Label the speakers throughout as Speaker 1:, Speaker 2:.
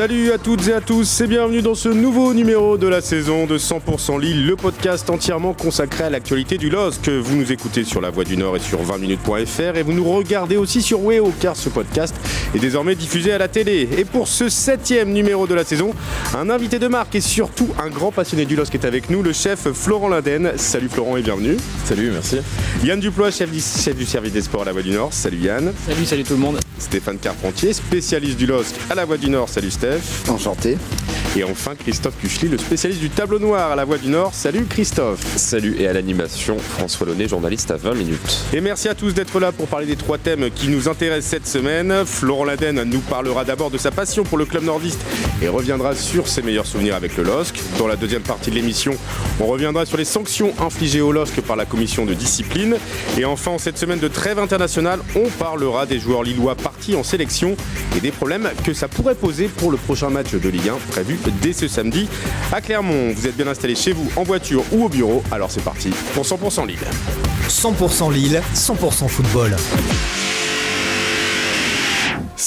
Speaker 1: Salut à toutes et à tous et bienvenue dans ce nouveau numéro de la saison de 100% Lille, le podcast entièrement consacré à l'actualité du LOSC. Vous nous écoutez sur La Voix du Nord et sur 20minutes.fr et vous nous regardez aussi sur Weo car ce podcast est désormais diffusé à la télé. Et pour ce septième numéro de la saison, un invité de marque et surtout un grand passionné du LOSC est avec nous, le chef Florent Linden. Salut Florent et bienvenue.
Speaker 2: Salut, merci.
Speaker 1: Yann Duplois, chef du, chef du service des sports à La Voix du Nord. Salut Yann.
Speaker 3: Salut, salut tout le monde.
Speaker 1: Stéphane Carpentier, spécialiste du LOSC à La Voix du Nord. Salut
Speaker 4: Enchanté.
Speaker 1: Et enfin Christophe Cuchely, le spécialiste du tableau noir à la Voix du Nord. Salut Christophe.
Speaker 2: Salut et à l'animation, François Launay, journaliste à 20 minutes.
Speaker 1: Et merci à tous d'être là pour parler des trois thèmes qui nous intéressent cette semaine. Florent Laden nous parlera d'abord de sa passion pour le club nordiste et reviendra sur ses meilleurs souvenirs avec le LOSC. Dans la deuxième partie de l'émission, on reviendra sur les sanctions infligées au LOSC par la commission de discipline. Et enfin, en cette semaine de trêve internationale, on parlera des joueurs lillois partis en sélection et des problèmes que ça pourrait poser pour le prochain match de Ligue 1 prévu dès ce samedi à Clermont. Vous êtes bien installé chez vous, en voiture ou au bureau, alors c'est parti pour 100% Lille.
Speaker 5: 100% Lille, 100% football.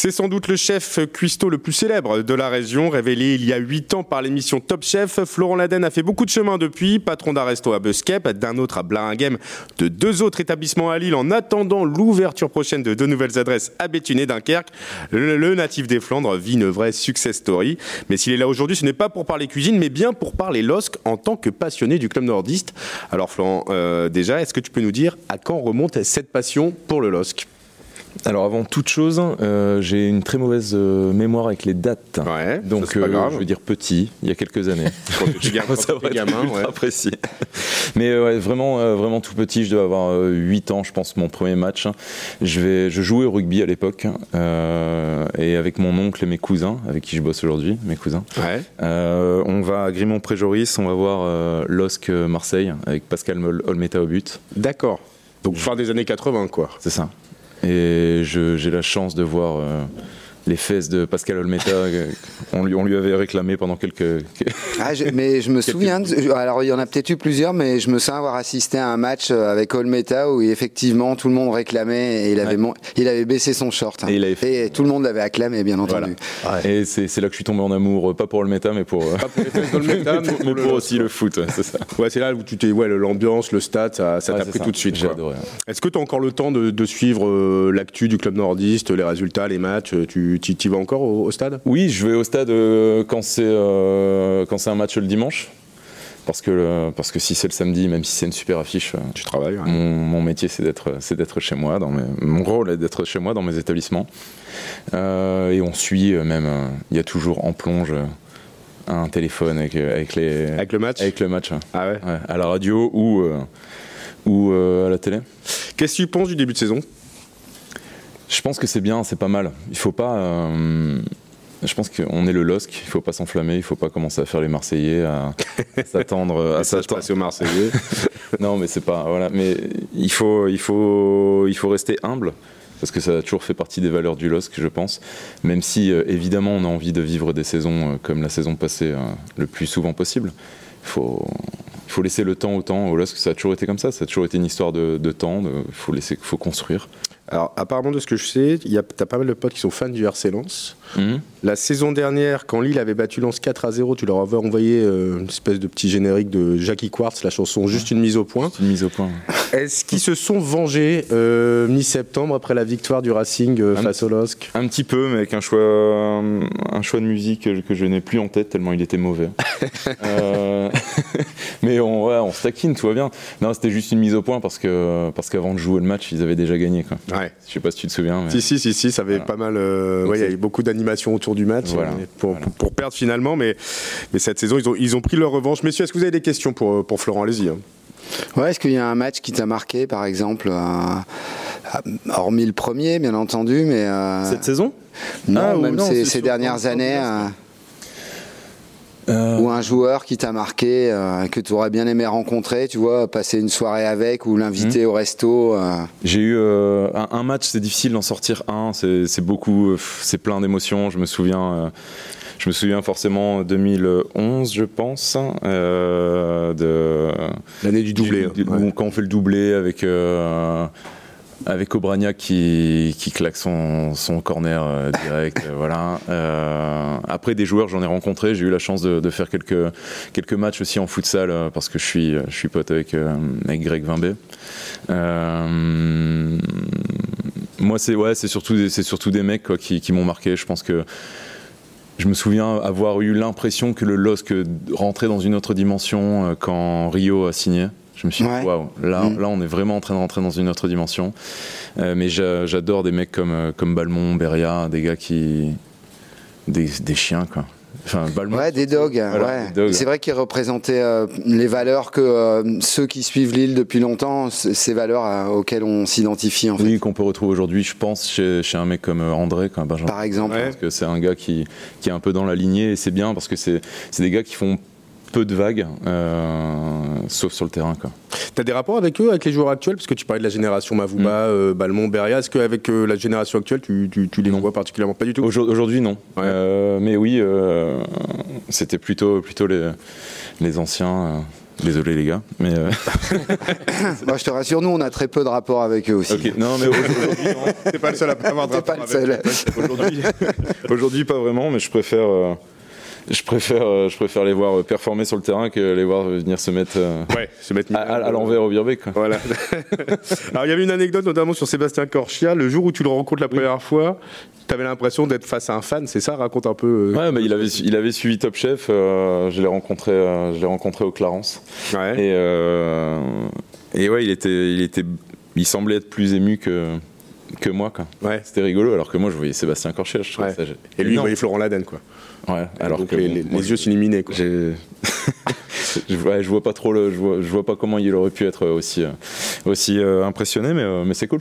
Speaker 1: C'est sans doute le chef cuistot le plus célèbre de la région, révélé il y a 8 ans par l'émission Top Chef. Florent Laden a fait beaucoup de chemin depuis, patron d'un resto à Buskep, d'un autre à Blaringhem, de deux autres établissements à Lille en attendant l'ouverture prochaine de deux nouvelles adresses à Béthune et Dunkerque. Le, le natif des Flandres vit une vraie success story. Mais s'il est là aujourd'hui, ce n'est pas pour parler cuisine, mais bien pour parler LOSC en tant que passionné du club nordiste. Alors Florent, euh, déjà, est-ce que tu peux nous dire à quand remonte cette passion pour le LOSC?
Speaker 2: Alors avant toute chose, euh, j'ai une très mauvaise euh, mémoire avec les dates.
Speaker 1: Ouais,
Speaker 2: Donc
Speaker 1: ça, pas
Speaker 2: euh,
Speaker 1: grave.
Speaker 2: je veux dire petit, il y a quelques années.
Speaker 1: Quand tu es
Speaker 2: Ça va
Speaker 1: gamin, ouais.
Speaker 2: précis. Mais ouais, vraiment, vraiment tout petit, je dois avoir euh, 8 ans, je pense, mon premier match. Je, vais, je jouais au rugby à l'époque, et avec mon oncle et mes cousins, avec qui je bosse aujourd'hui, mes cousins.
Speaker 1: Ouais.
Speaker 2: On va à Grimont-Préjoris, on va voir LOSC Marseille, avec Pascal Olmeta au but.
Speaker 1: D'accord. Donc fin des années 80, quoi.
Speaker 2: C'est ça. Et j'ai la chance de voir euh, les fesses de Pascal Olmeta. euh, on, lui, on lui avait réclamé pendant quelques.
Speaker 4: Ah, je- mais je me souviens, de- alors il y en a peut-être eu plusieurs, mais je me souviens avoir assisté à un match euh, avec Olmeta où effectivement tout le monde réclamait et il avait,
Speaker 2: Ouais.
Speaker 4: mon- il avait baissé son short. hein.
Speaker 2: Et il avait fait-
Speaker 4: Et tout le monde l'avait acclamé, bien entendu.
Speaker 2: Et c'est là que je suis tombé en amour, euh, pas pour Olmeta, mais pour.
Speaker 1: Pas pour les fesses d'Olmeta,
Speaker 2: mais pour, mais pour aussi le foot, ouais, c'est ça.
Speaker 1: Ouais, c'est là où tu t'es, ouais, l'ambiance, le stade, ça, ça
Speaker 2: Ouais,
Speaker 1: t'a
Speaker 2: c'est
Speaker 1: pris
Speaker 2: ça.
Speaker 1: tout de suite.
Speaker 2: J'ai adoré.
Speaker 1: Est-ce que tu as encore le temps de, de suivre euh, l'actu du club nordiste, les résultats, les matchs Tu tu- tu vas encore au, au stade?
Speaker 2: Oui, je vais au stade euh, quand c'est euh, quand c'est un match le dimanche. Parce que, le- parce que si c'est le samedi, même si c'est une super affiche, euh,
Speaker 1: Tu travailles ouais.
Speaker 2: Mon, mon métier, c'est d'être, c'est d'être chez moi. Dans mes- mon rôle est d'être chez moi dans mes établissements. Euh, et on suit même. euh, Il y a toujours en plonge un téléphone avec, avec les,
Speaker 1: Avec le match?
Speaker 2: avec le match.
Speaker 1: Ah ouais?
Speaker 2: Ouais, à la radio ou euh, ou à la télé.
Speaker 1: Qu'est-ce que tu penses du début de saison?
Speaker 2: Je pense que c'est bien, c'est pas mal. Il faut pas. euh, je pense qu'on est le LOSC, il faut pas s'enflammer, il faut pas commencer à faire les Marseillais, à s'attendre à s'attendre-
Speaker 1: passe au Marseillais.
Speaker 2: Non, mais c'est pas voilà. Mais il faut, il faut, il faut rester humble parce que ça a toujours fait partie des valeurs du LOSC, je pense. Même si euh, évidemment on a envie de vivre des saisons euh, comme la saison passée euh, le plus souvent possible. Il faut, il faut laisser le temps au temps. Au LOSC, ça a toujours été comme ça. Ça a toujours été une histoire de, de temps. Il faut laisser, faut construire.
Speaker 1: Alors, apparemment, de ce que je sais, il y a- t'as pas mal de potes qui sont fans du RC Lens.
Speaker 2: Mhm.
Speaker 1: La saison dernière, quand Lille avait battu Lens 4 à 0, tu leur avais envoyé euh, une espèce de petit générique de Jackie Quartz, la chanson Juste une mise au point.
Speaker 2: Une mise au point.
Speaker 1: Est-ce qu'ils se sont vengés euh, mi-septembre après la victoire du Racing euh, face au LOSC
Speaker 2: Un petit peu, mais avec un choix, un choix de musique que, que je n'ai plus en tête tellement il était mauvais. Mais on, ouais, on se taquine, tout va bien. Non, c'était juste une mise au point parce que parce qu'avant de jouer le match, ils avaient déjà gagné. Quoi.
Speaker 1: Ouais.
Speaker 2: Je sais pas si tu te souviens. Mais...
Speaker 1: Si, si, si, si, ça avait
Speaker 2: Voilà.
Speaker 1: pas mal. euh, ouais, il y a eu beaucoup d'animation autour du match
Speaker 2: Voilà.
Speaker 1: pour,
Speaker 2: Voilà.
Speaker 1: pour- pour perdre finalement. Mais, mais cette saison, ils ont, ils ont pris leur revanche. Messieurs, est-ce que vous avez des questions pour, pour Florent? Allez-y. hein.
Speaker 4: Ouais, est-ce qu'il y a un match qui t'a marqué, par exemple, euh, hormis le premier, bien entendu, mais euh,
Speaker 2: Cette saison?
Speaker 4: Non,
Speaker 2: Ah, ou
Speaker 4: même
Speaker 2: non,
Speaker 4: ces, dernières années. euh, euh... Ou un joueur qui t'a marqué, euh, que tu aurais bien aimé rencontrer, tu vois, passer une soirée avec ou l'inviter mmh. au resto euh...
Speaker 2: J'ai eu un, un, match, c'est difficile d'en sortir un, c'est beaucoup, c'est plein d'émotions. Je me souviens je me souviens forcément 2011, je pense, euh, de
Speaker 1: l'année du doublé,
Speaker 2: du, ouais. quand on fait le doublé avec. Avec Obrania qui, claque son, son corner euh, direct. euh, voilà. Euh, après, des joueurs, j'en ai rencontré. J'ai eu la chance de, faire quelques, quelques matchs aussi en futsal parce que je suis, je suis pote avec, avec Greg Vimbé. moi, c'est ouais, surtout, des, surtout des mecs qui, qui m'ont marqué. Je pense que je me souviens avoir eu l'impression que le LOSC rentrait dans une autre dimension quand Rio a signé. Je me suis dit,
Speaker 4: Ouais.
Speaker 2: waouh, là,
Speaker 4: Mm.
Speaker 2: là, on est vraiment en train de rentrer dans une autre dimension. Euh, mais j'a- j'adore des mecs comme, euh, comme Balmont, Beria, des gars qui. des, des chiens, quoi. Enfin, Balmont.
Speaker 4: Ouais, des dogs.
Speaker 2: Voilà,
Speaker 4: ouais.
Speaker 2: dogs.
Speaker 4: C'est vrai qu'ils représentaient euh, les valeurs que euh, ceux qui suivent l'île depuis longtemps, ces valeurs euh, auxquelles on s'identifie en fait.
Speaker 2: Oui, qu'on peut retrouver aujourd'hui, je pense, chez, chez un mec comme André, comme Benjamin.
Speaker 4: Par exemple.
Speaker 1: Ouais.
Speaker 2: Parce que c'est un gars qui, qui est un peu dans la lignée et c'est bien parce que c'est c'est des gars qui font peu de vagues, euh, sauf sur le terrain. Quoi.
Speaker 1: T'as des rapports avec eux, avec les joueurs actuels? Parce que tu parlais de la génération Mavouba,
Speaker 2: Mm.
Speaker 1: euh, Balmont, Beria. Est-ce qu'avec euh, la génération actuelle, tu, tu- tu les
Speaker 2: Non.
Speaker 1: vois particulièrement? Pas du tout
Speaker 2: Aujourd- Aujourd'hui, non.
Speaker 1: Ouais.
Speaker 2: Euh, mais oui, euh, c'était plutôt, plutôt les, les anciens. euh, désolé les gars. Mais, euh,
Speaker 4: Moi, je te rassure, nous, on a très peu de rapports avec eux aussi.
Speaker 2: ok, non, mais aujourd'hui.
Speaker 1: T'es pas le seul à pas avoir de
Speaker 4: pas
Speaker 1: rapport avec.
Speaker 2: Aujourd'hui, aujourd'hui, pas vraiment, mais je préfère, euh, je préfère, euh, je préfère les voir performer sur le terrain que les voir venir se mettre euh,
Speaker 1: Ouais, se mettre
Speaker 2: à, à- à l'envers au Birbeck.
Speaker 1: Voilà. Alors il y avait une anecdote notamment sur Sébastien Corchia. Le jour où tu le rencontres la première fois, tu avais l'impression d'être face à un fan, c'est ça? Raconte un peu. euh,
Speaker 2: Ouais, il, avait, su- il avait suivi Top Chef. euh, je l'ai rencontré, euh, je l'ai rencontré au Clarence.
Speaker 1: Ouais.
Speaker 2: Et, euh, et ouais, il était, il était, il semblait être plus ému que que moi. Quoi.
Speaker 1: Ouais.
Speaker 2: C'était rigolo, alors que moi je voyais Sébastien Corchia.
Speaker 1: Ouais. Et lui, il voyait Florent Laden, quoi.
Speaker 2: Ouais, alors
Speaker 1: Donc
Speaker 2: que
Speaker 1: les,
Speaker 2: bon,
Speaker 1: les-
Speaker 2: moi,
Speaker 1: les yeux s'illuminaient,
Speaker 2: je, ouais, je vois pas trop le je vois, je vois pas comment il aurait pu être aussi euh, aussi euh, impressionné mais euh, mais c'est cool.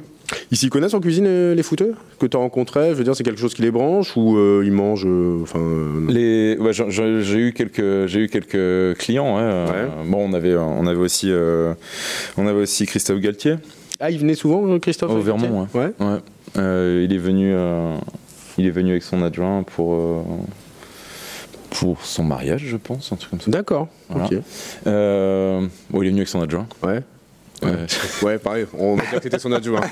Speaker 1: Ils s'y connaissent en cuisine, les footeux Que tu as rencontrés? Je veux dire, c'est quelque chose qui les branche ou euh, ils mangent. Enfin.
Speaker 2: les ouais, j'ai eu quelques j'ai eu quelques clients ouais, euh, bon on avait on avait aussi euh, on avait aussi Christophe Galtier.
Speaker 1: Ah, il venait souvent, Christophe
Speaker 2: Au Vermont,
Speaker 1: toi ouais.
Speaker 2: ouais. Euh, il est venu euh, il est venu avec son adjoint pour euh, pour son mariage je pense un truc comme ça
Speaker 1: D'accord.
Speaker 2: Voilà.
Speaker 1: Ok.
Speaker 2: Euh, bon, il est venu avec son adjoint
Speaker 1: Ouais.
Speaker 2: Euh,
Speaker 1: Ouais, pareil. On va dire que t'étais son adjoint.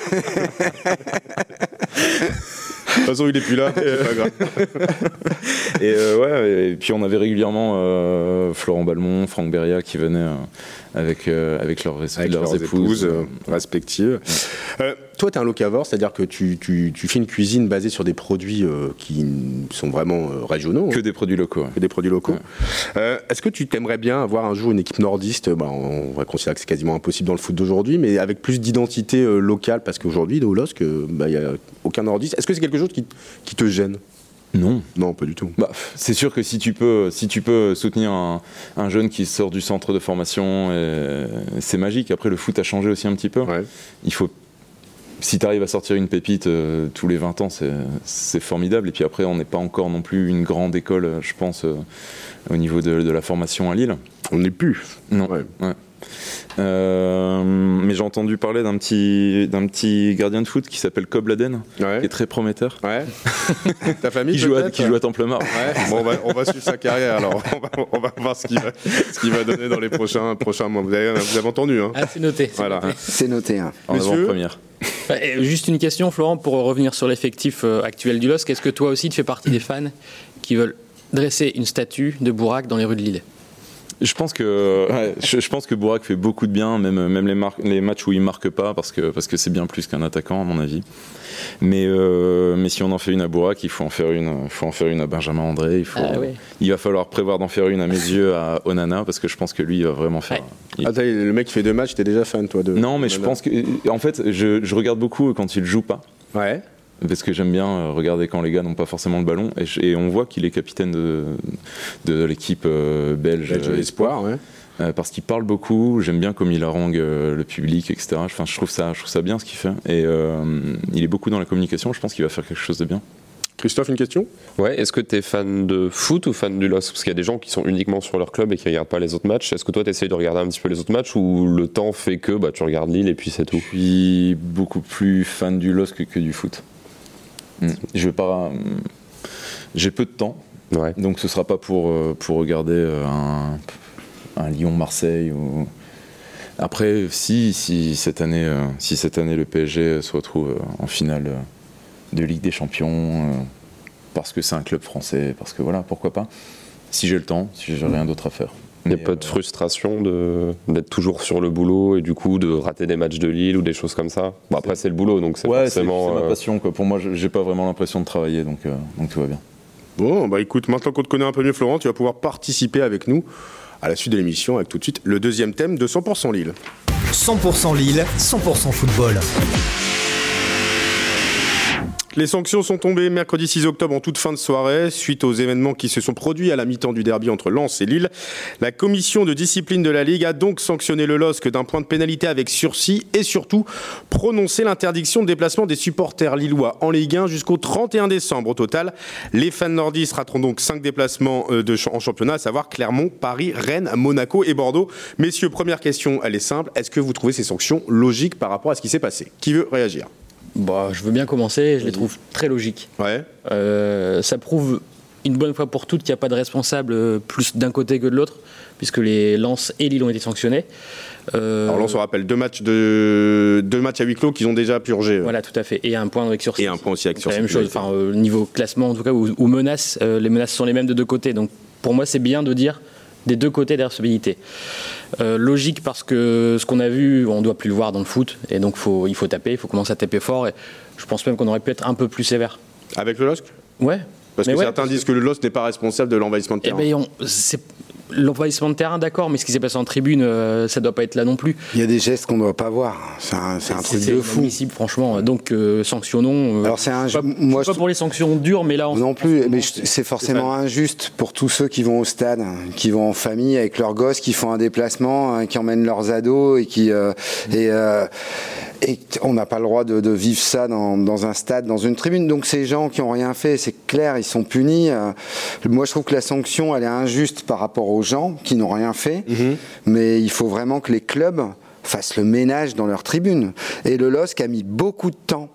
Speaker 1: De toute façon, il est plus là. C'est pas grave.
Speaker 2: Et euh, ouais, et puis on avait régulièrement euh, Florent Balmont, Franck Beria qui venaient euh, avec, avec leurs,
Speaker 1: Avec
Speaker 2: leurs,
Speaker 1: leurs, épouses,
Speaker 2: épouses.
Speaker 1: respectives. Toi, tu es un locavore, c'est-à-dire que tu, tu- tu fais une cuisine basée sur des produits qui sont vraiment régionaux,
Speaker 2: Que
Speaker 1: hein,
Speaker 2: des produits locaux.
Speaker 1: que des produits locaux. Est-ce que tu t'aimerais bien avoir un jour une équipe nordiste? Bah, On va considérer que c'est quasiment impossible dans le foot d'aujourd'hui, mais avec plus d'identité locale, parce qu'aujourd'hui, au LOSC, bah, il n'y a aucun nordiste. Est-ce que c'est quelque chose qui, qui te gêne?
Speaker 2: Non.
Speaker 1: Non, pas du tout.
Speaker 2: Bah, c'est sûr que si tu peux, si tu peux soutenir un, un jeune qui sort du centre de formation, euh, c'est magique. Après, le foot a changé aussi un petit peu.
Speaker 1: Ouais.
Speaker 2: Il faut, si tu arrives à sortir une pépite euh, tous les 20 ans, c'est, formidable. Et puis après, on n'est pas encore non plus une grande école, je pense, euh, au niveau de, de la formation à Lille.
Speaker 1: On n'est plus.
Speaker 2: Non.
Speaker 1: Ouais.
Speaker 2: Ouais. Euh, mais j'ai entendu parler d'un petit, d'un petit gardien de foot qui s'appelle Cobb Laden, qui est très prometteur.
Speaker 1: Ouais. Ta famille
Speaker 2: Qui joue, à, qui joue à Temple-Mars.
Speaker 1: Ouais, bon, on, va, on va suivre sa carrière alors. On va, on va voir ce qu'il va, donner dans les prochains, prochains mois. Vous avez, vous avez entendu, hein
Speaker 3: Ah, c'est noté. c'est
Speaker 1: Voilà.
Speaker 3: noté.
Speaker 4: C'est noté. hein.
Speaker 2: En avant-première.
Speaker 3: Et Juste une question, Florent, pour revenir sur l'effectif euh, actuel du LOSC. Est-ce que toi aussi tu fais partie des fans qui veulent dresser une statue de Bourak dans les rues de Lille?
Speaker 2: Je pense que ouais, je, je pense que Bourak fait beaucoup de bien, même même les, mar- les matchs où il marque pas, parce que parce que c'est bien plus qu'un attaquant à mon avis. Mais euh, mais si on en fait une à Bourak, il faut en faire une, il faut en faire une à Benjamin André. Il faut,
Speaker 3: Ah
Speaker 2: il va falloir prévoir d'en faire une à mes yeux à Onana, parce que je pense que lui il va vraiment faire.
Speaker 3: Ouais.
Speaker 2: il-
Speaker 1: le mec qui fait deux matchs, t'es déjà fan, toi de
Speaker 2: non, mais je pense que en fait je, je regarde beaucoup quand il joue pas.
Speaker 1: Ouais.
Speaker 2: Parce que j'aime bien euh, regarder quand les gars n'ont pas forcément le ballon et, je- et on voit qu'il est capitaine de, de l'équipe euh, belge,
Speaker 1: Belge espoir, ouais.
Speaker 2: Euh, parce qu'il parle beaucoup, j'aime bien comme il harangue euh, le public, etc. Enfin, je trouve ça, je trouve ça bien ce qu'il fait. Et euh, il est beaucoup dans la communication. Je pense qu'il va faire quelque chose de bien.
Speaker 1: Christophe, une question?
Speaker 6: Ouais, est-ce que tu es fan de foot ou fan du LOSC Parce qu'il y a des gens qui sont uniquement sur leur club et qui regardent pas les autres matchs. Est-ce que toi, tu essayes de regarder un petit peu les autres matchs ou le temps fait que bah, tu regardes Lille et puis c'est tout?
Speaker 2: Je suis beaucoup plus fan du LOSC que, du foot. Hmm. Je vais pas. J'ai peu de temps, ouais. donc ce sera pas pour, euh, pour regarder euh, un, un Lyon-Marseille ou. Après, si, si, cette année, euh, si cette année le PSG se retrouve en finale de Ligue des Champions, euh, parce que c'est un club français, parce que voilà, pourquoi pas. Si j'ai le temps, si j'ai rien d'autre à faire.
Speaker 6: Il n'y a pas de euh, frustration d'être toujours sur le boulot et du coup de rater des matchs de Lille ou des choses comme ça bon, Après, c'est le boulot, donc c'est
Speaker 2: ouais,
Speaker 6: forcément.
Speaker 2: C'est ma euh, passion. Quoi. Pour moi, j'ai pas vraiment l'impression de travailler, donc, donc tout va bien.
Speaker 1: Bon, bah écoute, maintenant qu'on te connaît un peu mieux, Florent, tu vas pouvoir participer avec nous à la suite de l'émission avec tout de suite le deuxième thème de 100% Lille.
Speaker 5: 100% Lille, 100% football.
Speaker 1: Les sanctions sont tombées mercredi 6 octobre en toute fin de soirée suite aux événements qui se sont produits à la mi-temps du derby entre Lens et Lille. La commission de discipline de la Ligue a donc sanctionné le LOSC d'un point de pénalité avec sursis et surtout prononcé l'interdiction de déplacement des supporters lillois en Ligue 1 jusqu'au 31 décembre. Au total, les fans nordistes rateront donc 5 déplacements euh, en championnat, à savoir Clermont, Paris, Rennes, Monaco et Bordeaux. Messieurs, première question, elle est simple. Est-ce que vous trouvez ces sanctions logiques par rapport à ce qui s'est passé? Qui veut réagir?
Speaker 3: Bah, je veux bien commencer, je les trouve très logiques.
Speaker 1: Ouais.
Speaker 3: Euh, ça prouve une bonne fois pour toutes qu'il n'y a pas de responsable euh, plus d'un côté que de l'autre, puisque les Lens et Lille ont été sanctionnés.
Speaker 1: Euh, Alors Lens, on rappelle deux matchs, de... deux matchs à huis clos qu'ils ont déjà purgé.
Speaker 3: Voilà, tout à fait. Et un point avec sursis.
Speaker 1: Et un point aussi avec sursis.
Speaker 3: La même chose, enfin, niveau classement en tout cas, ou, menaces, les menaces sont les mêmes de deux côtés. Donc pour moi, c'est bien de dire des deux côtés responsabilités. Euh, logique parce que ce qu'on a vu, on ne doit plus le voir dans le foot, et donc faut, il faut taper, il faut commencer à taper fort, et je pense même qu'on aurait pu être un peu plus sévère.
Speaker 1: Avec le LOSC?
Speaker 3: Ouais.
Speaker 1: Parce que certains disent que le LOSC n'est pas responsable de l'envahissement de eh terrain.
Speaker 3: Ben, l'envahissement de terrain, d'accord, mais ce qui s'est passé en tribune, euh, ça doit pas être là non plus.
Speaker 4: Il y a des gestes qu'on ne doit pas voir. C'est un, truc de fou.
Speaker 3: franchement. Donc, euh, sanctionnons.
Speaker 4: Euh, Alors, c'est un.
Speaker 3: Pas, moi, pas pour les sanctions dures, mais là.
Speaker 4: non plus, mais c'est forcément injuste pour tous ceux qui vont au stade, qui vont en famille avec leurs gosses, qui font un déplacement, hein, qui emmènent leurs ados et qui. et, et on n'a pas le droit de, vivre ça dans, un stade, dans une tribune. Donc ces gens qui ont rien fait, c'est clair, ils sont punis. moi, je trouve que la sanction, elle est injuste par rapport aux gens qui n'ont rien fait, mhm. mais il faut vraiment que les clubs fassent le ménage dans leurs tribunes. Et le LOSC a mis beaucoup de temps,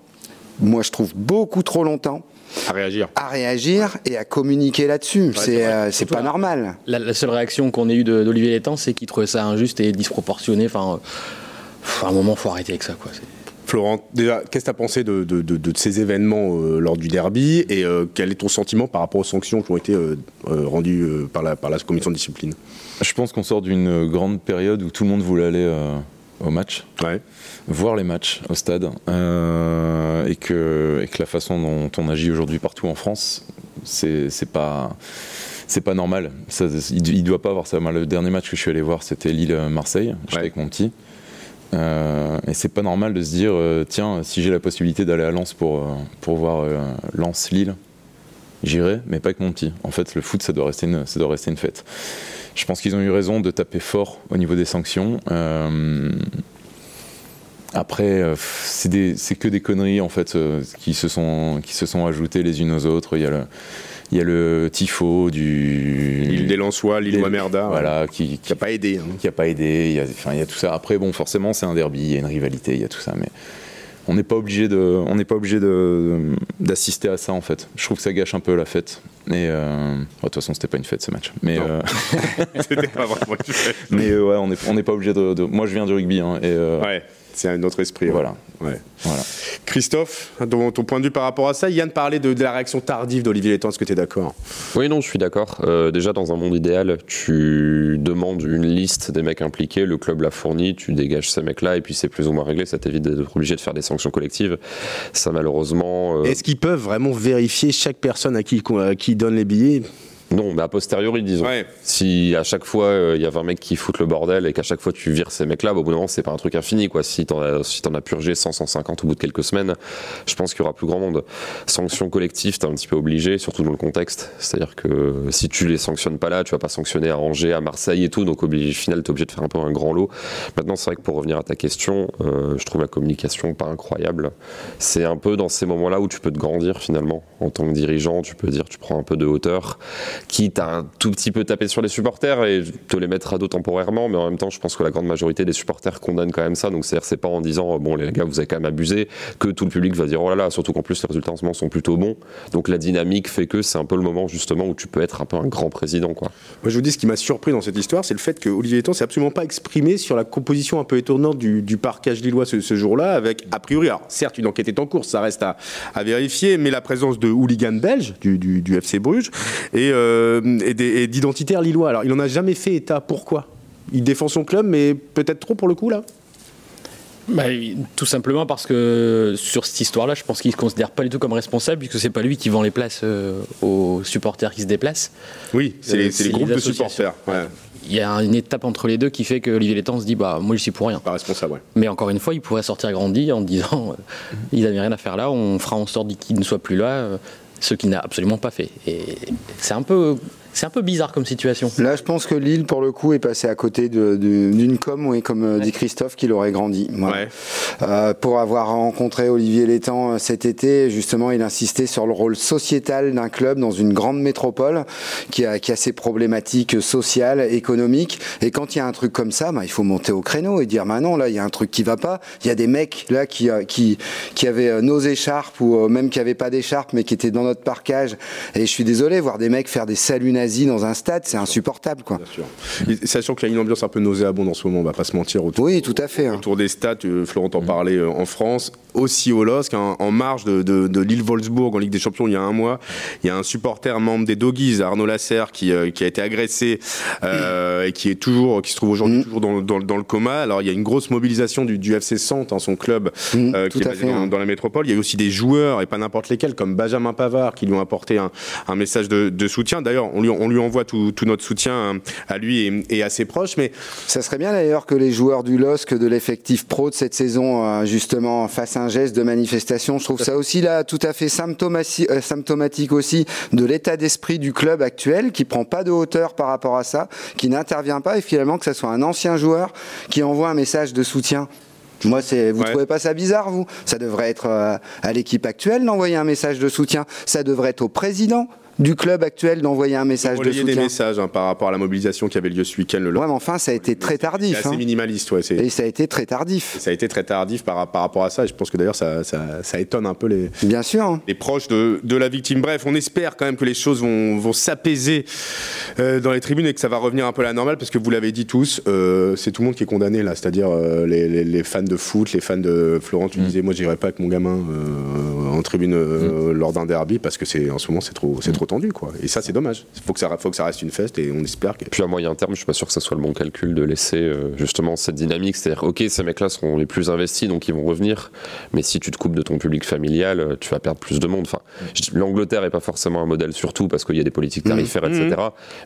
Speaker 4: moi je trouve beaucoup trop longtemps,
Speaker 1: à réagir.
Speaker 4: À réagir et à communiquer là-dessus. c'est euh, pas normal.
Speaker 3: La, seule réaction qu'on ait eue d'Olivier Létang, c'est qu'il trouvait ça injuste et disproportionné. Enfin, à un moment, il faut arrêter avec ça. Quoi.
Speaker 1: Florent, déjà, qu'est-ce que tu as pensé de, ces événements euh, lors du derby et euh, quel est ton sentiment par rapport aux sanctions qui ont été euh, rendues par, la, par la commission de discipline?
Speaker 2: Je pense qu'on sort d'une grande période où tout le monde voulait aller au match, voir les matchs au stade et, que, et que la façon dont on agit aujourd'hui partout en France, c'est pas c'est pas normal. il, doit pas avoir ça. le dernier match que je suis allé voir, c'était Lille-Marseille. J'étais avec mon petit. Euh, et c'est pas normal de se dire, euh, tiens, si j'ai la possibilité d'aller à Lens pour, euh, pour voir Lens-Lille, j'irai, mais pas avec mon petit. En fait, le foot, ça doit rester une, ça doit rester une fête. Je pense qu'ils ont eu raison de taper fort au niveau des sanctions. après, c'est que des conneries en fait qui se sont qui se sont ajoutées les unes aux autres. Il y a il y a le tifo du.
Speaker 1: L'île des Lensois, l'île Merda.
Speaker 2: Voilà, qui
Speaker 1: n'a pas aidé.
Speaker 2: Hein. Qui n'a pas aidé. Il y, a, enfin, il y a tout ça. Après, bon, forcément, c'est un derby, il y a une rivalité, il y a tout ça. Mais on n'est pas obligé de, on n'est pas obligé de, d'assister à ça en fait. Je trouve que ça gâche un peu la fête. Et euh, de toute façon, c'était pas une fête ce match. Mais euh,
Speaker 1: c'était pas vraiment une fête.
Speaker 2: Mais euh, ouais, on n'est on est pas obligé de, Moi, je viens du rugby. Hein, et,
Speaker 1: ouais. C'est un autre esprit.
Speaker 2: Voilà.
Speaker 1: Ouais. voilà. Christophe, ton, ton, point de vue par rapport à ça, Yann parlait de, de la réaction tardive d'Olivier Létang, est-ce que tu es d'accord?
Speaker 6: Oui, non, je suis d'accord. Euh, déjà, dans un monde idéal, tu demandes une liste des mecs impliqués, le club l'a fourni, tu dégages ces mecs-là, et puis c'est plus ou moins réglé, ça t'évite d'être obligé de faire des sanctions collectives. Ça, malheureusement.
Speaker 1: Euh, est-ce qu'ils peuvent vraiment vérifier chaque personne à qui, à qui ils donnent les billets?
Speaker 6: Non, mais a posteriori, disons.
Speaker 1: Ouais.
Speaker 6: Si à chaque fois euh, il y a 20 mecs qui foutent le bordel et qu'à chaque fois tu vires ces mecs-là, bah, au bout d'un moment, c'est pas un truc infini. Quoi. Si t'en as, si t'en as purgé 100, 150 au bout de quelques semaines, je pense qu'il y aura plus grand monde. Sanction collective, t'es un petit peu obligé, surtout dans le contexte. C'est-à-dire que si tu les sanctionnes pas là, tu vas pas sanctionner à Angers, à Marseille et tout. Donc au final, t'es obligé de faire un peu un grand lot. Maintenant, c'est vrai que pour revenir à ta question, euh, je trouve la communication pas incroyable. C'est un peu dans ces moments-là où tu peux te grandir finalement. En tant que dirigeant, tu peux dire, tu prends un peu de hauteur quitte à un tout petit peu taper sur les supporters et te les mettre à dos temporairement, mais en même temps, je pense que la grande majorité des supporters condamnent quand même ça. Donc, c'est-à-dire, c'est pas en disant, bon, les gars, vous avez quand même abusé, que tout le public va dire, oh là là, surtout qu'en plus, les résultats en ce moment sont plutôt bons. Donc, la dynamique fait que c'est un peu le moment, justement, où tu peux être un peu un grand président, quoi.
Speaker 1: Moi, je vous dis, ce qui m'a surpris dans cette histoire, c'est le fait que Olivier Létang s'est absolument pas exprimé sur la composition un peu étonnante du, du parquage lillois ce, ce jour-là, avec, a priori, alors, certes, une enquête est en cours, ça reste à, à vérifier, mais la présence de hooligans belges, du, du, du FC Bruges, et, euh, et d'identitaires lillois. Alors, il en a jamais fait état. Pourquoi? Il défend son club, mais peut-être trop pour le coup, là?
Speaker 3: Bah, tout simplement parce que sur cette histoire-là, je pense qu'il ne se considère pas du tout comme responsable, puisque c'est pas lui qui vend les places euh, aux supporters qui se déplacent.
Speaker 1: Oui, c'est les, c'est groupes de supporters. Ouais,
Speaker 3: Il y a une étape entre les deux qui fait que Olivier Létang se dit bah moi je suis pour rien.
Speaker 1: pas responsable, ouais.
Speaker 3: Mais encore une fois, il pourrait sortir grandi en disant euh, il n'avait rien à faire là, on fera en sorte qu'il ne soit plus là, euh, ce qu'il n'a absolument pas fait. Et c'est un peu c'est un peu bizarre comme situation.
Speaker 4: Là, je pense que Lille, pour le coup, est passé à côté d'une com, oui, comme euh, dit Christophe, qu'il aurait grandi. Voilà.
Speaker 1: Ouais.
Speaker 4: Euh, pour avoir rencontré Olivier Létang euh, cet été, justement, il insistait sur le rôle sociétal d'un club dans une grande métropole qui a, qui a ses problématiques sociales, économiques. Et quand il y a un truc comme ça, bah, il faut monter au créneau et dire, bah non, là, il y a un truc qui va pas. Il y a des mecs là qui, qui, qui avaient nos écharpes ou même qui avaient pas d'écharpes, mais qui étaient dans notre parcage. Et je suis désolé, voir des mecs faire des saluts nazis dans un stade, c'est insupportable, quoi.
Speaker 1: Bien sûr. Et sachant qu'il y a une ambiance un peu nauséabonde en ce moment, on va pas se mentir autour.
Speaker 4: Oui, tout à fait. hein.
Speaker 1: Autour des stats, euh, Florent en parlait euh, en France, aussi au LOSC, hein, en marge de, de, de l'île Wolfsburg en Ligue des Champions il y a un mois. Il y a un supporter membre des Doggies, Arnaud Lasserre, qui, euh, qui a été agressé euh, et qui est toujours, qui se trouve aujourd'hui
Speaker 4: Mm.
Speaker 1: toujours dans, dans, dans le coma. Alors il y a une grosse mobilisation du, du FC Nantes, hein, son club
Speaker 4: Mm,
Speaker 1: euh,
Speaker 4: tout
Speaker 1: qui est basé
Speaker 4: fait,
Speaker 1: dans,
Speaker 4: hein.
Speaker 1: dans la métropole. Il y a aussi des joueurs et pas n'importe lesquels, comme Benjamin Pavard, qui lui ont apporté un, un message de, de soutien. D'ailleurs, on lui, on lui envoie tout, tout notre soutien hein, à lui et, et à ses proches. Mais
Speaker 4: Ça serait bien d'ailleurs que les joueurs du LOSC de l'effectif pro de cette saison euh, justement fassent un geste de manifestation. Je trouve ça aussi là tout à fait symptomati- euh, symptomatique aussi de l'état d'esprit du club actuel qui prend pas de hauteur par rapport à ça, qui n'intervient pas et finalement que ça soit un ancien joueur qui envoie un message de soutien. Moi, c'est. Vous
Speaker 1: Ouais.
Speaker 4: trouvez pas ça bizarre, vous? Ça devrait être euh, à l'équipe actuelle d'envoyer un message de soutien. Ça devrait être au président du club actuel d'envoyer un message de
Speaker 1: relayer des
Speaker 4: soutien.
Speaker 1: messages hein, par rapport à la mobilisation qui avait lieu ce week-end. Le
Speaker 4: Ouais, mais enfin, ça a été très
Speaker 1: C'est
Speaker 4: tardif.
Speaker 1: assez
Speaker 4: hein.
Speaker 1: minimaliste, ouais. c'est-
Speaker 4: Et ça a été très tardif.
Speaker 1: Ça a été très tardif par, par rapport à ça. Et je pense que d'ailleurs, ça, ça, ça étonne un peu les,
Speaker 4: Bien sûr. hein.
Speaker 1: les proches de, de la victime. Bref, on espère quand même que les choses vont, vont s'apaiser euh, dans les tribunes et que ça va revenir un peu à la normale parce que vous l'avez dit tous, euh, c'est tout le monde qui est condamné là, c'est-à-dire euh, les, les- les fans de foot, les fans de Florent. Tu disais, moi, j'irai pas avec mon gamin en tribune euh, lors d'un derby parce que c'est en ce moment c'est trop, c'est trop tendu quoi. Et ça, c'est dommage. Il faut que ça, faut que ça reste une fête et on espère que.
Speaker 6: Puis à moyen terme, je suis pas sûr que ce soit le bon calcul de laisser euh, justement cette dynamique. C'est-à-dire, ok, ces mecs-là seront les plus investis, donc ils vont revenir. Mais si tu te coupes de ton public familial, euh, tu vas perdre plus de monde. Enfin, l'Angleterre est pas forcément un modèle, surtout parce qu'il y a des politiques tarifaires, etc.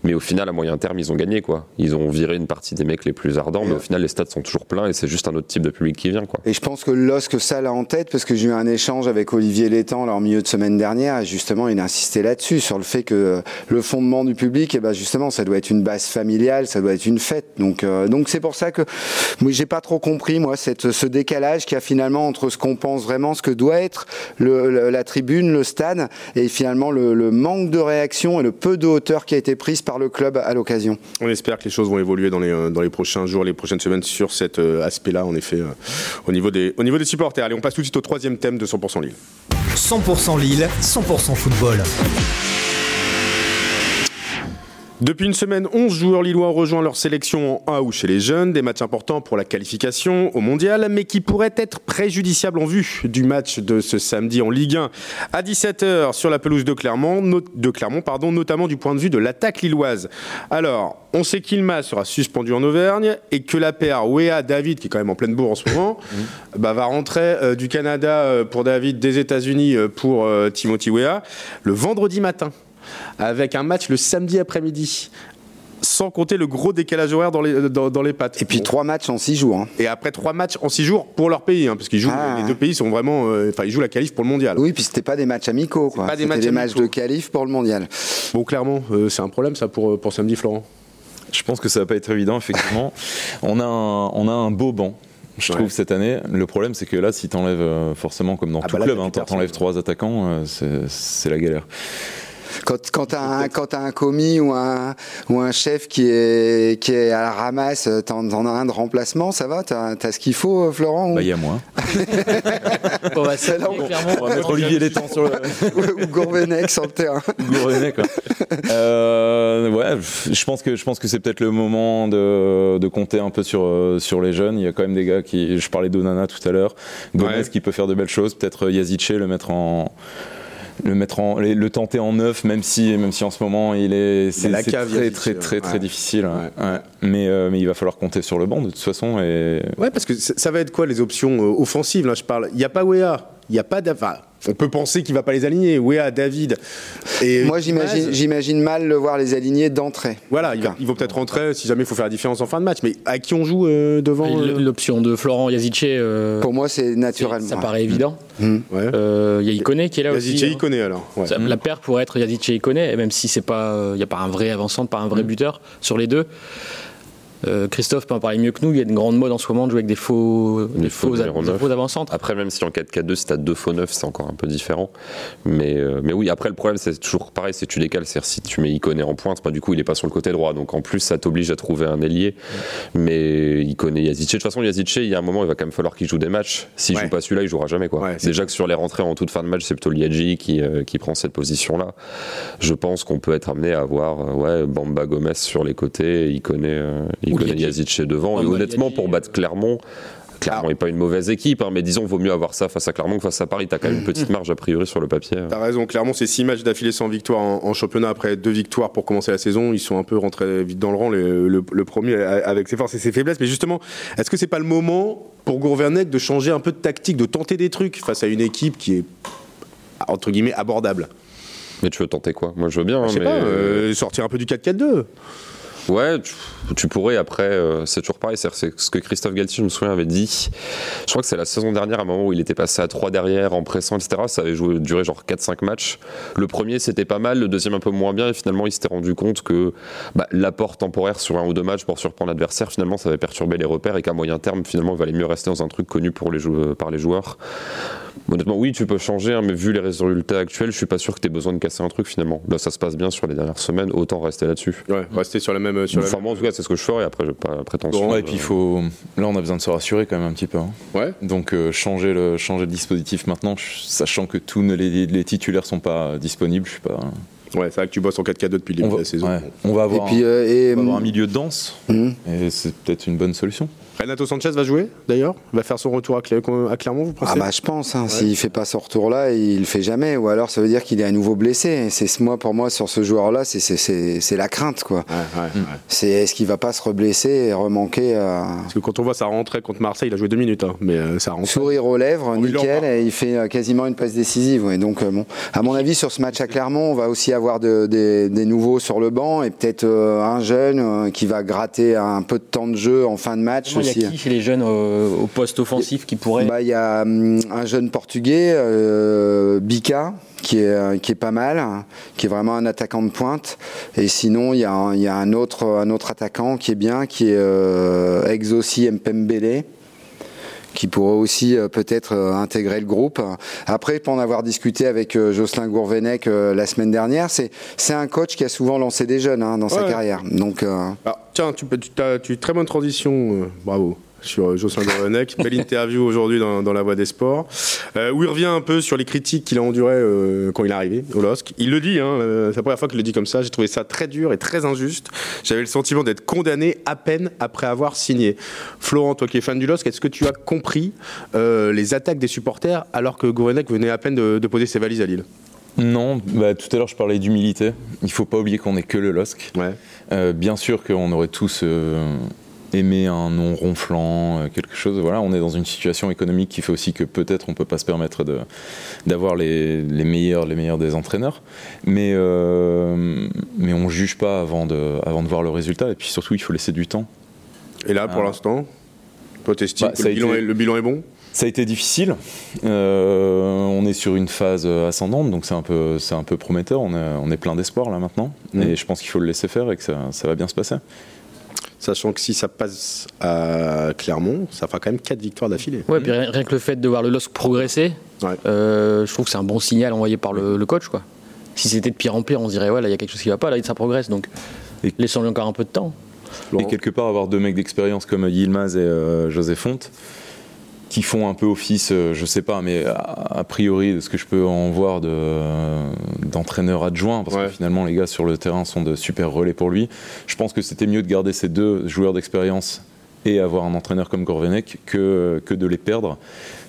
Speaker 6: Mais au final, à moyen terme, ils ont gagné quoi. Ils ont viré une partie des mecs les plus ardents, mais au final, les stades sont toujours pleins et c'est juste un autre type de public qui vient quoi.
Speaker 4: Et je pense que LOSC ça l'a en tête parce que j'ai eu un échange avec Olivier Létang là, en milieu de semaine dernière justement il insistait là-dessus sur le fait que euh, le fondement du public et ben justement ça doit être une base familiale, ça doit être une fête. Donc euh, donc c'est pour ça que moi j'ai pas trop compris moi ce décalage qu'il y a finalement entre ce qu'on pense vraiment ce que doit être la tribune, le stade et finalement le, manque de réaction et le peu de hauteur qui a été prise par le club à l'occasion.
Speaker 1: On espère que les choses vont évoluer dans les, euh, prochains jours, les prochaines semaines sur cet aspect-là, en effet, au, niveau des, au niveau des supporters. Allez, on passe tout de suite au troisième thème de 100% Lille.
Speaker 5: 100% Lille, 100% football.
Speaker 1: Depuis une semaine, 11 joueurs lillois ont rejoint leur sélection en A ou chez les jeunes, des matchs importants pour la qualification au mondial, mais qui pourraient être préjudiciables en vue du match de ce samedi en Ligue 1 à 17h sur la pelouse de Clermont, no- de Clermont pardon, notamment du point de vue de l'attaque lilloise. Alors, on sait qu'Ilma sera suspendu en Auvergne et que la paire Wea David, qui est quand même en pleine bourre en ce moment, bah, va rentrer euh, du Canada euh, pour David, des États-Unis euh, pour Timothy Wea le vendredi matin. Avec un match le samedi après-midi sans compter le gros décalage horaire dans les, dans, dans les pattes.
Speaker 4: Et puis trois matchs en six jours. Hein.
Speaker 1: Et après trois matchs en six jours pour leur pays, hein, parce qu'ils jouent,
Speaker 4: Ah,
Speaker 1: les deux pays sont vraiment, euh, enfin ils jouent la qualif pour le mondial.
Speaker 4: Oui, puis c'était pas des matchs amicaux, quoi.
Speaker 1: pas des
Speaker 4: C'était
Speaker 1: matchs
Speaker 4: des matchs de qualif pour le mondial.
Speaker 1: Bon, clairement, euh, c'est un problème ça pour, pour samedi, Florent.
Speaker 2: Je pense que ça va pas être évident, effectivement. on, a un, on a un beau banc. Je
Speaker 1: Ouais.
Speaker 2: trouve cette année, le problème c'est que là, si t'enlèves euh, forcément comme dans
Speaker 1: Ah
Speaker 2: tout
Speaker 1: bah là,
Speaker 2: club, hein, t'enlèves trois attaquants, euh, c'est la galère.
Speaker 4: Quand, quand t'as un, quand t'as un commis ou un, ou un chef qui est, qui est à la ramasse, t'en, t'en as un de remplacement, ça va T'as, t'as ce qu'il faut, euh, Florent ou-
Speaker 2: Bah, il y a moi.
Speaker 3: On va
Speaker 4: C'est là
Speaker 3: clairement.
Speaker 2: On va mettre Olivier Létang sur le
Speaker 4: ou Gourvenec sur le terrain
Speaker 2: Gourvenec, quoi. Euh, ouais, je pense que je pense que c'est peut-être le moment de, de compter un peu sur euh, sur les jeunes. Il y a quand même des gars qui, je parlais d'Onana tout à l'heure, Gomez
Speaker 1: Ouais.
Speaker 2: qui peut faire de belles choses. Peut-être Yazice le mettre en le mettre en le, tenter en neuf, même si même si en ce moment il est c'est très très très très difficile. Mais euh, mais il va falloir compter sur le banc de toute façon et
Speaker 1: Ouais, parce que ça va être quoi les options euh, offensives Là, je parle. Il n'y a pas Wea, il n'y a pas. On peut penser qu'il va pas les aligner. Wea, David. Et
Speaker 4: Moi, j'imagine, mal le voir les aligner d'entrée.
Speaker 1: Voilà, ils, ils vont peut-être rentrer si jamais il faut faire la différence en fin de match. Mais à qui on joue euh, devant euh,
Speaker 3: L'option de Florent Yazice, euh,
Speaker 4: Pour moi, c'est naturellement.
Speaker 3: ça paraît évident.
Speaker 1: Ouais.
Speaker 3: Euh, Il y a Ikoné qui est là
Speaker 1: Yazice,
Speaker 3: aussi.
Speaker 1: il
Speaker 3: hein.
Speaker 1: alors. Ouais.
Speaker 3: Ça- La paire pourrait être Yazice et Ikoné, même si c'est pas, il n'y a pas un vrai avançant, pas un vrai buteur sur les deux. Euh, Christophe peut en parler mieux que nous. Il y a une grande mode en ce moment de jouer avec des faux, des
Speaker 6: Des
Speaker 3: faux,
Speaker 6: faux
Speaker 3: avant-centres.
Speaker 6: Après, même si en 4-4-2, si t'as deux faux neufs, c'est encore un peu différent. Mais, euh, mais oui, après, le problème, c'est toujours pareil, c'est tu décales. C'est-à-dire, si tu mets Iconé en pointe, bah, du coup, il est pas sur le côté droit. Donc, en plus, ça t'oblige à trouver un ailier. Mais Iconé, Yazice. De toute façon, Yazice, il y a un moment, il va quand même falloir qu'il joue des matchs. S'il
Speaker 1: Ouais.
Speaker 6: joue pas celui-là, il jouera jamais, quoi.
Speaker 1: Ouais, c'est
Speaker 6: Déjà que sur les rentrées en toute fin de match, c'est plutôt Liadji qui, euh, qui prend cette position-là. Je pense qu'on peut être amené à avoir, euh, ouais, Bamba Gomez sur les côtés, Iconé, euh,
Speaker 3: Liadji.
Speaker 6: Yazice devant. Et honnêtement, pour battre Clermont, Clermont n'est pas une mauvaise équipe, hein, mais disons, vaut mieux avoir ça face à Clermont que face à Paris. T'as quand même une petite marge a priori sur le papier.
Speaker 1: T'as raison, clairement, c'est six matchs d'affilée sans victoire en, en championnat après deux victoires pour commencer la saison. Ils sont un peu rentrés vite dans le rang, le, le- le premier avec ses forces et ses faiblesses. Mais justement, est-ce que c'est pas le moment pour Gourvenec de changer un peu de tactique, de tenter des trucs face à une équipe qui est entre guillemets abordable?
Speaker 6: Mais tu veux tenter quoi? Moi, je veux bien.
Speaker 1: Je sais
Speaker 6: mais-
Speaker 1: pas, euh, sortir un peu du 4-4-2.
Speaker 6: Ouais, tu, tu pourrais après, euh, c'est toujours pareil, c'est ce que Christophe Galtier, je me souviens, avait dit. Je crois que c'est la saison dernière, à un moment où il était passé à 3 derrière, en pressant, etc. Ça avait joué, duré genre 4-5 matchs. Le premier, c'était pas mal, le deuxième, un peu moins bien, et finalement, il s'était rendu compte que bah, l'apport temporaire sur un ou deux matchs pour surprendre l'adversaire, finalement, ça avait perturbé les repères, et qu'à moyen terme, finalement, il valait mieux rester dans un truc connu pour les jou- par les joueurs. Honnêtement, oui, tu peux changer, hein, mais vu les résultats actuels, je suis pas sûr que tu aies besoin de casser un truc finalement. Là, ça se passe bien sur les dernières semaines, autant rester là-dessus.
Speaker 1: Ouais, rester sur la même. Sur la
Speaker 6: Enfin,
Speaker 1: même-
Speaker 6: moi, en tout cas, c'est ce que je ferai. Après, j'ai pas prétention.
Speaker 2: Bon, et puis il faut. Là, on a besoin de se rassurer quand même un petit peu. hein.
Speaker 1: Ouais.
Speaker 2: Donc euh, changer le changer le dispositif maintenant, ch- sachant que tous les, les titulaires sont pas disponibles, je suis pas.
Speaker 1: Ouais, c'est vrai que tu bosses en 4-4-2 depuis le début
Speaker 2: va,
Speaker 1: de la saison.
Speaker 2: ouais. On va
Speaker 4: Et
Speaker 2: avoir,
Speaker 4: puis,
Speaker 2: un,
Speaker 4: euh, et,
Speaker 2: on va avoir un milieu dense, et c'est peut-être une bonne solution.
Speaker 1: Renato Sanchez va jouer d'ailleurs Va faire son retour à, Cler- à Clermont, vous pensez?
Speaker 4: Ah bah je pense, hein, s'il fait pas ce retour-là, il le fait jamais, ou alors ça veut dire qu'il est à nouveau blessé. C'est moi pour moi sur ce joueur-là, c'est la crainte quoi.
Speaker 1: Ouais, ouais, ouais.
Speaker 4: C'est est-ce qu'il va pas se reblesser et remanquer euh,
Speaker 1: Parce que quand on voit sa rentrée contre Marseille, il a joué deux minutes, hein, mais euh, ça rentre.
Speaker 4: sourire aux lèvres,
Speaker 1: en
Speaker 4: nickel, et il fait euh, quasiment une passe décisive. ouais. Donc euh, bon, à mon avis sur ce match à Clermont, on va aussi avoir de- des- des nouveaux sur le banc et peut-être euh, un jeune euh, qui va gratter un peu de temps de jeu en fin de match
Speaker 3: y
Speaker 4: aussi.
Speaker 3: a qui chez les jeunes euh, au poste offensif qui pourrait.
Speaker 4: Bah, il y a hum, un jeune portugais, euh, Bika, qui est, euh, qui est pas mal, hein, qui est vraiment un attaquant de pointe. Et sinon, il y a un, il y a un autre, un autre attaquant qui est bien, qui est euh, Exauci Mpembele qui pourrait aussi euh, peut-être euh, intégrer le groupe. Après, pour en avoir discuté avec euh, Jocelyn Gourvenec euh, la semaine dernière, c'est c'est un coach qui a souvent lancé des jeunes hein, dans sa carrière. Donc, euh,
Speaker 1: Alors, tiens, tu, as tu très bonne transition, euh, bravo, sur euh, Jocelyn Gourvenec. Belle interview aujourd'hui dans, La Voix des Sports, euh, où il revient un peu sur les critiques qu'il a endurées quand il est arrivé au LOSC. Il le dit, hein, c'est la première fois qu'il le dit comme ça. J'ai trouvé ça très dur et très injuste. J'avais le sentiment d'être condamné à peine après avoir signé. Florent, toi qui es fan du LOSC, est-ce que tu as compris les attaques des supporters alors que Gourvenec venait à peine de, de poser ses valises à Lille?
Speaker 2: Non, bah, tout à l'heure je parlais d'humilité. Il faut pas oublier qu'on n'est que le LOSC.
Speaker 1: Ouais.
Speaker 2: Euh, bien sûr qu'on aurait tous euh, aimer un nom ronflant, euh, quelque chose. Voilà, on est dans une situation économique qui fait aussi que peut-être on peut pas se permettre de, d'avoir les, les meilleurs, les meilleurs des entraîneurs, mais mais on juge pas avant de, avant de voir le résultat. Et puis surtout, il faut laisser du temps.
Speaker 1: Et là, pour l'instant, toi, t'estimes
Speaker 2: Bah,
Speaker 1: que
Speaker 2: ça
Speaker 1: le
Speaker 2: a
Speaker 1: bilan,
Speaker 2: été-
Speaker 1: est, le bilan est bon?
Speaker 2: Ça a été difficile. Euh, on est sur une phase ascendante, donc c'est un peu, c'est un peu prometteur. On est, on est plein d'espoir là maintenant,
Speaker 1: Mm.
Speaker 2: et je pense qu'il faut le laisser faire et que ça, ça va bien se passer.
Speaker 1: Sachant que si ça passe à Clermont, ça fera quand même 4 victoires d'affilée.
Speaker 3: Ouais, puis rien, rien que le fait de voir le LOSC progresser,
Speaker 1: Ouais.
Speaker 3: euh, je trouve que c'est un bon signal envoyé par le, le coach. Quoi. Si c'était de pire en pire, on se dirait, ouais, là, il y a quelque chose qui va pas, là, ça progresse. Donc,
Speaker 2: Et-
Speaker 3: laissons-lui encore un peu de temps.
Speaker 1: Laurent.
Speaker 2: Et quelque part, avoir deux mecs d'expérience comme Yilmaz et euh, José Fonte, qui font un peu office, euh, je sais pas, mais a, a priori, de ce que je peux en voir de, d'entraîneur adjoint, parce
Speaker 1: Ouais.
Speaker 2: que finalement, les gars sur le terrain sont de super relais pour lui, je pense que c'était mieux de garder ces deux joueurs d'expérience et avoir un entraîneur comme Gorvenec que, que de les perdre,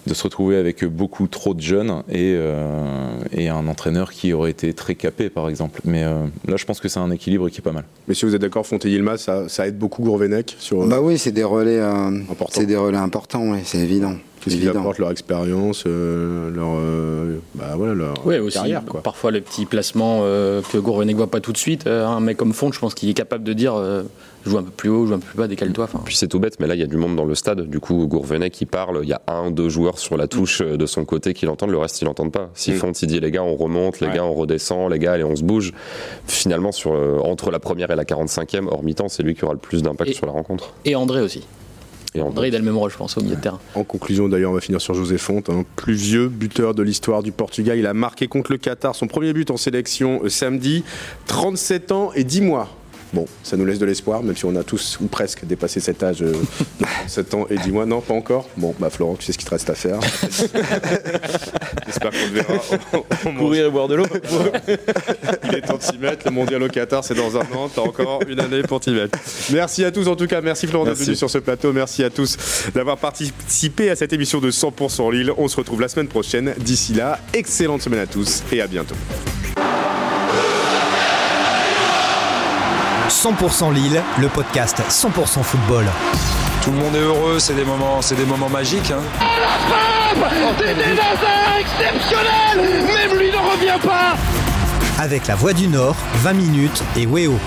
Speaker 2: de se retrouver avec beaucoup trop de jeunes et, euh, et un entraîneur qui aurait été très capé, par exemple. Mais euh, là, je pense que c'est un équilibre qui est pas mal.
Speaker 1: Mais si vous êtes d'accord, Fonte et Yilmaz, ça, ça aide beaucoup Gourvenec sur
Speaker 4: Bah oui, c'est des relais, euh, c'est des relais importants, oui, c'est évident.
Speaker 1: Qu'est-ce qu'ils apportent, leur expérience, euh, leur, euh, bah, voilà, leur
Speaker 3: Ouais, aussi,
Speaker 1: carrière. Quoi.
Speaker 3: parfois les petits placements euh, que Gourvenec voit pas tout de suite. Euh, un mec comme Font, je pense qu'il est capable de dire euh, joue un peu plus haut, joue un peu plus bas, décale-toi.
Speaker 6: Puis c'est tout bête, mais là il y a du monde dans le stade. Du coup, Gourvenec qui parle, il y a un, deux joueurs sur la touche euh, de son côté qui l'entendent, le reste ils l'entendent pas. Si
Speaker 1: Mm.
Speaker 6: Font il dit les gars on remonte, les
Speaker 1: Ouais.
Speaker 6: gars on redescend, les gars allez on se bouge. Finalement sur euh, entre la première et la 45e hors mi-temps, c'est lui qui aura le plus d'impact sur la rencontre.
Speaker 3: Et André aussi.
Speaker 6: Et en
Speaker 3: André, il a le même rôle, je pense, au milieu de terrain.
Speaker 1: En conclusion, d'ailleurs, on va finir sur José Fonte, hein. plus vieux buteur de l'histoire du Portugal. Il a marqué contre le Qatar son premier but en sélection euh, samedi, 37 ans et 10 mois. Bon, ça nous laisse de l'espoir, même si on a tous ou presque dépassé cet âge euh, de 37 ans et 10 mois. Non, pas encore Bon, bah Florent, tu sais ce qu'il te reste à faire. J'espère qu'on te verra. au- au mondial.
Speaker 2: et boire de l'eau
Speaker 1: Il est temps de s'y mettre. Le mondial au Qatar, c'est dans un an. T'as encore une année pour t'y mettre. Merci à tous, en tout cas. Merci Florent d'être venu sur ce plateau. Merci à tous d'avoir participé à cette émission de 100% Lille. On se retrouve la semaine prochaine. D'ici là, excellente semaine à tous et à bientôt.
Speaker 5: 100% Lille, le podcast 100% football.
Speaker 7: Tout le monde est heureux, c'est des moments, c'est des moments magiques. hein.
Speaker 8: Des exceptionnel Même lui ne revient pas
Speaker 5: Avec la Voix du Nord, 20 minutes et Weo.